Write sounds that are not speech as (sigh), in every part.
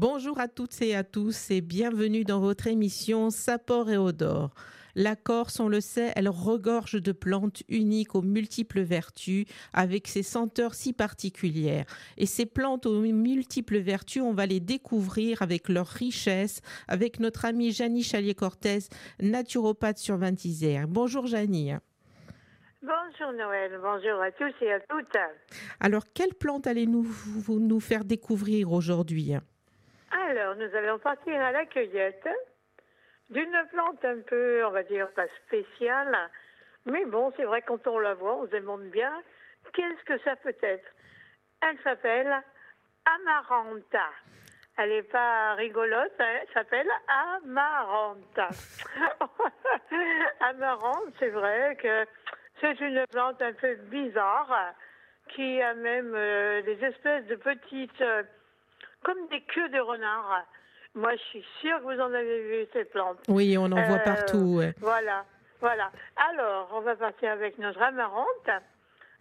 Bonjour à toutes et à tous et bienvenue dans votre émission Sapor et Odor. La Corse, on le sait, elle regorge de plantes uniques aux multiples vertus, avec ses senteurs si particulières. Et ces plantes aux multiples vertus, on va les découvrir avec leur richesse, avec notre amie Janie Chalier-Cortez, naturopathe sur Vintisère. Bonjour Janie. Bonjour Noël, bonjour à tous et à toutes. Alors, quelle plante allez-nous nous faire découvrir aujourd'hui? Alors, nous allons partir à la cueillette d'une plante un peu, on va dire, pas spéciale, mais bon, c'est vrai, quand on la voit, on se demande bien qu'est-ce que ça peut être? Elle s'appelle Amaranta. Elle n'est pas rigolote, hein, elle s'appelle Amaranta. (laughs) Amarante, c'est vrai que c'est une plante un peu bizarre qui a même euh, des espèces de petites, euh, comme des queues de renard. Moi, je suis sûre que vous en avez vu ces plantes. Oui, on en voit Euh, partout. ouais. Voilà, voilà. Alors, on va partir avec notre amarante.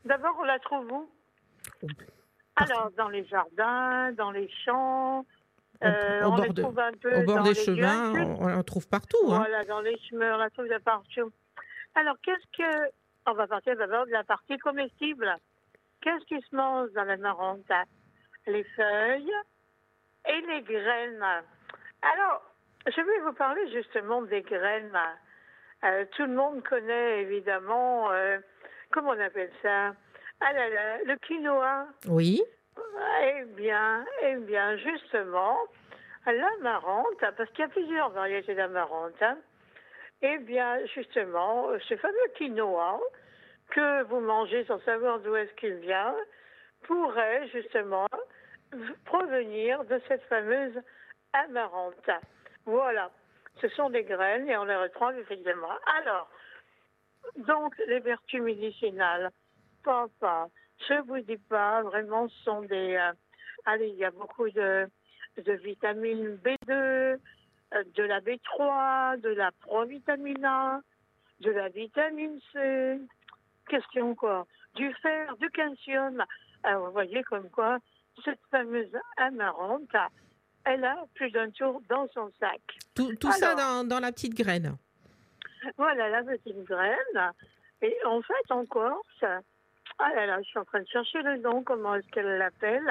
D'abord, on la trouve où? Alors, dans les jardins, dans les champs. Au- euh, au on bord les de- trouve un peu Au bord dans des les chemins, lieux. on, en trouve partout. hein. Voilà, dans les chemins, on la trouve de partout. Alors, qu'est-ce que. On va partir d'abord de la partie comestible. Qu'est-ce qui se mange dans la marante? Les feuilles et les graines. Alors, je vais vous parler justement des graines. Euh, tout le monde connaît évidemment, euh, comment on appelle ça? Ah là là, le quinoa. Oui. Eh bien, eh bien, justement, l'amarante, parce qu'il y a plusieurs variétés d'amarante, hein, eh bien, justement, ce fameux quinoa que vous mangez sans savoir d'où est-ce qu'il vient pourrait justement provenir de cette fameuse amarante. Voilà, ce sont des graines et on les retrouve effectivement. Alors, donc, les vertus médicinales, papa, je vous dis pas, vraiment, ce sont des. euh, allez, il y a beaucoup de, de vitamine B2, euh, de la B3, de la provitamine A, de la vitamine C. Qu'est-ce Du fer, du calcium. Alors, vous voyez comme quoi cette fameuse amarante, elle a plus d'un tour dans son sac. Tout, tout ça dans, dans la petite graine. Voilà la petite graine. Et en fait, en Corse, ah là là, je suis en train de chercher le nom, comment est-ce qu'elle l'appelle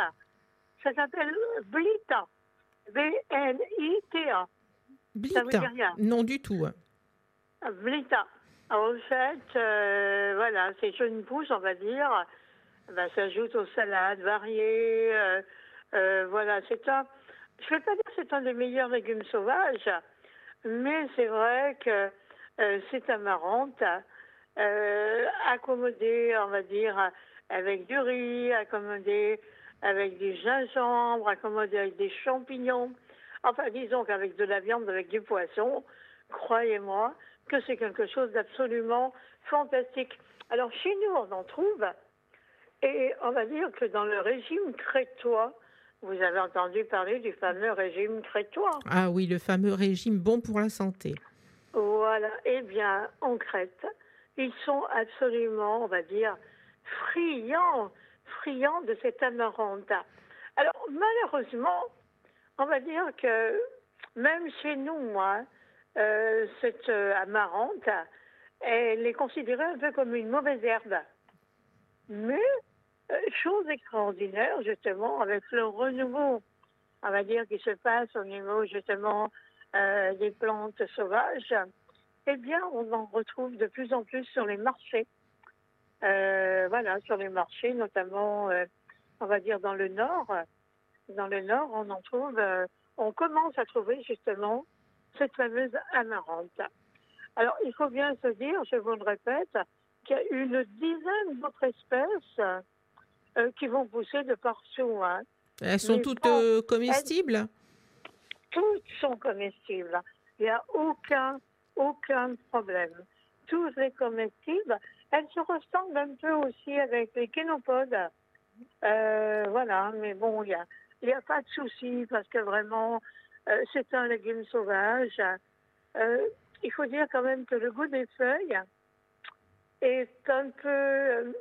Ça s'appelle Blita. B-L-I-T-A. Ça vous dit rien Non du tout. Blita. En fait, euh, voilà, c'est une pousse, on va dire. Ben, s'ajoute aux salades variées. euh, euh, voilà, c'est un. Je ne vais pas dire que c'est un des meilleurs légumes sauvages, mais c'est vrai que euh, c'est amarante, euh, accommodé, on va dire, avec du riz, accommodé avec du gingembre, accommodé avec des champignons. Enfin, disons qu'avec de la viande, avec du poisson, croyez-moi que c'est quelque chose d'absolument fantastique. Alors, chez nous, on en trouve, et on va dire que dans le régime crétois, vous avez entendu parler du fameux régime crétois. Ah oui, le fameux régime bon pour la santé. Voilà, eh bien, en Crète, ils sont absolument, on va dire, friands, friands de cette amarante. Alors, malheureusement, on va dire que même chez nous, moi, euh, cette amarante, elle est considérée un peu comme une mauvaise herbe. Mais, euh, chose extraordinaire, justement, avec le renouveau, on va dire, qui se passe au niveau, justement, euh, des plantes sauvages, eh bien, on en retrouve de plus en plus sur les marchés. Euh, voilà, sur les marchés, notamment, on va dire dans le nord. Dans le nord, on en trouve, on commence à trouver justement cette fameuse amarante. Alors, il faut bien se dire, je vous le répète, qu'il y a une dizaine d'autres espèces euh, qui vont pousser de partout. hein. Elles sont Mais toutes bon, euh, comestibles? Toutes sont comestibles. Il n'y a aucun, aucun problème. Toutes les comestibles, elles se ressemblent un peu aussi avec les kénopodes. Euh, voilà, mais bon, il n'y a, y a pas de souci parce que vraiment, euh, c'est un légume sauvage. Euh, il faut dire quand même que le goût des feuilles est un peu,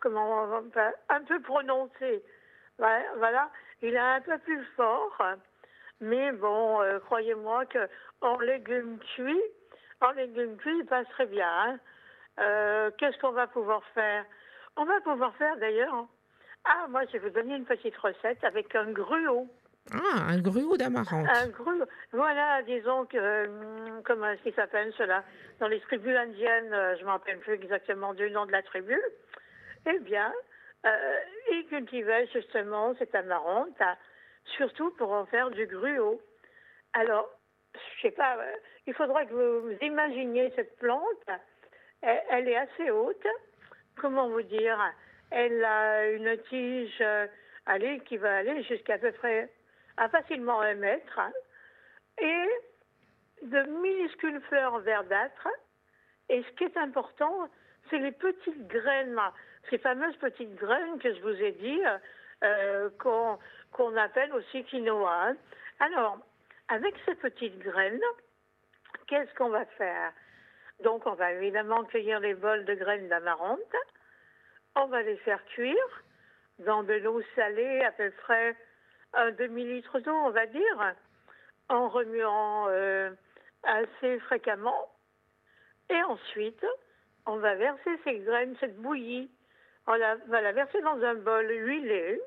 comment on va- un peu prononcé. Voilà, il est un peu plus fort Mais bon, euh, croyez-moi que en légumes cuits, en légumes cuits, il passe très bien. Hein. Euh, qu'est-ce qu'on va pouvoir faire? On va pouvoir faire d'ailleurs. Ah, moi, je vais vous donner une petite recette avec un gruau. Ah, un gruau d'amarante. Un gruau. Voilà, disons que, hum, comment est-ce qu'il s'appelle cela? Dans les tribus indiennes, je ne me rappelle plus exactement du nom de la tribu. Eh bien, euh, il cultivait justement cette amarante, surtout pour en faire du gruau. Alors, je sais pas, euh, il faudra que vous imaginiez cette plante. Elle, est assez haute. Comment vous dire Elle a une tige euh, qui va aller jusqu'à peu près à facilement un mètre. Et de minuscules fleurs verdâtres. Et ce qui est important, c'est les petites graines ces fameuses petites graines que je vous ai dit, euh, qu'on appelle aussi quinoa. Hein. Alors, avec ces petites graines, qu'est-ce qu'on va faire? Donc, on va évidemment cueillir les bols de graines d'amarante. On va les faire cuire dans de l'eau salée, à peu près un demi-litre d'eau, on va dire, en remuant euh, assez fréquemment. Et ensuite, on va verser ces graines, cette bouillie, on va la verser dans un bol huilé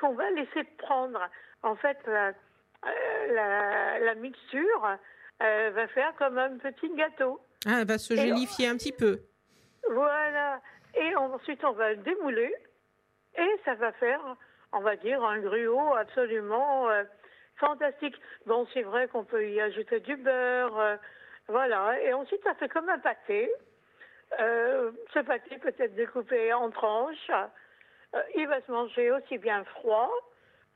qu'on va laisser prendre. En fait, la, euh, mixture euh, va faire comme un petit gâteau. Ah, elle va se gélifier un petit peu. Voilà. Et ensuite, on va le démouler et ça va faire, on va dire, un gruau absolument euh, fantastique. Bon, c'est vrai qu'on peut y ajouter du beurre, voilà. Et ensuite, ça fait comme un pâté. Euh, ce pâté peut être découpé en tranches. Euh, il va se manger aussi bien froid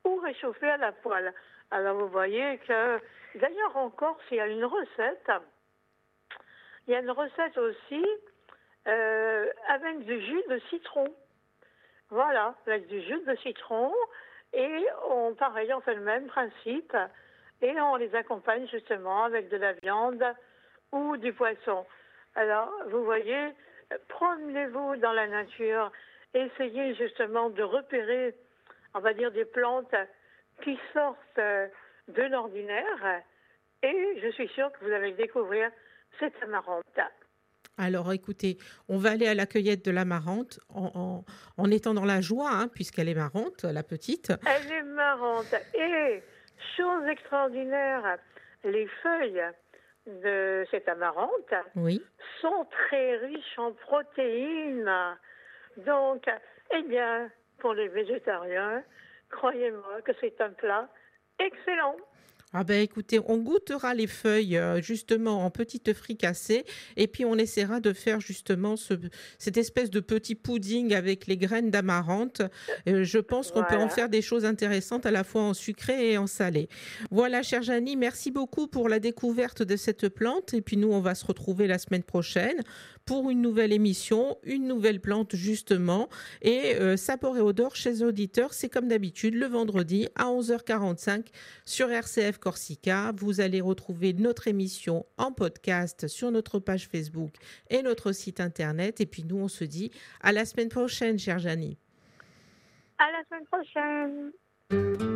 ou réchauffé à la poêle. Alors vous voyez que, d'ailleurs en Corse, il y a une recette. Il y a une recette aussi euh, avec du jus de citron. Voilà, avec du jus de citron. Et on, pareil, on fait le même principe. Et on les accompagne justement avec de la viande ou du poisson. Alors, vous voyez, promenez-vous dans la nature, essayez justement de repérer, on va dire, des plantes qui sortent euh, de l'ordinaire et je suis sûre que vous allez découvrir cette amarante. Alors écoutez, on va aller à la cueillette de l'amarante en, en, étant dans la joie, hein, puisqu'elle est marrante, la petite. Elle est marrante. Et, chose extraordinaire, les feuilles de cette amarante sont très riches en protéines. Donc, eh bien, pour les végétariens, croyez-moi que c'est un plat excellent. Ah ben écoutez, on goûtera les feuilles euh, justement en petites fricassées et puis on essaiera de faire justement ce, cette espèce de petit pudding avec les graines d'amarante. Euh, je pense qu'on peut en faire des choses intéressantes à la fois en sucré et en salé. Voilà, chère Janie, merci beaucoup pour la découverte de cette plante et puis nous on va se retrouver la semaine prochaine pour une nouvelle émission, une nouvelle plante justement. Et euh, Sapor et Odor chez auditeurs, c'est comme d'habitude le vendredi à 11h45 sur RCF Corsica. Vous allez retrouver notre émission en podcast sur notre page Facebook et notre site internet. Et puis nous, on se dit à la semaine prochaine, chère Janie. À la semaine prochaine.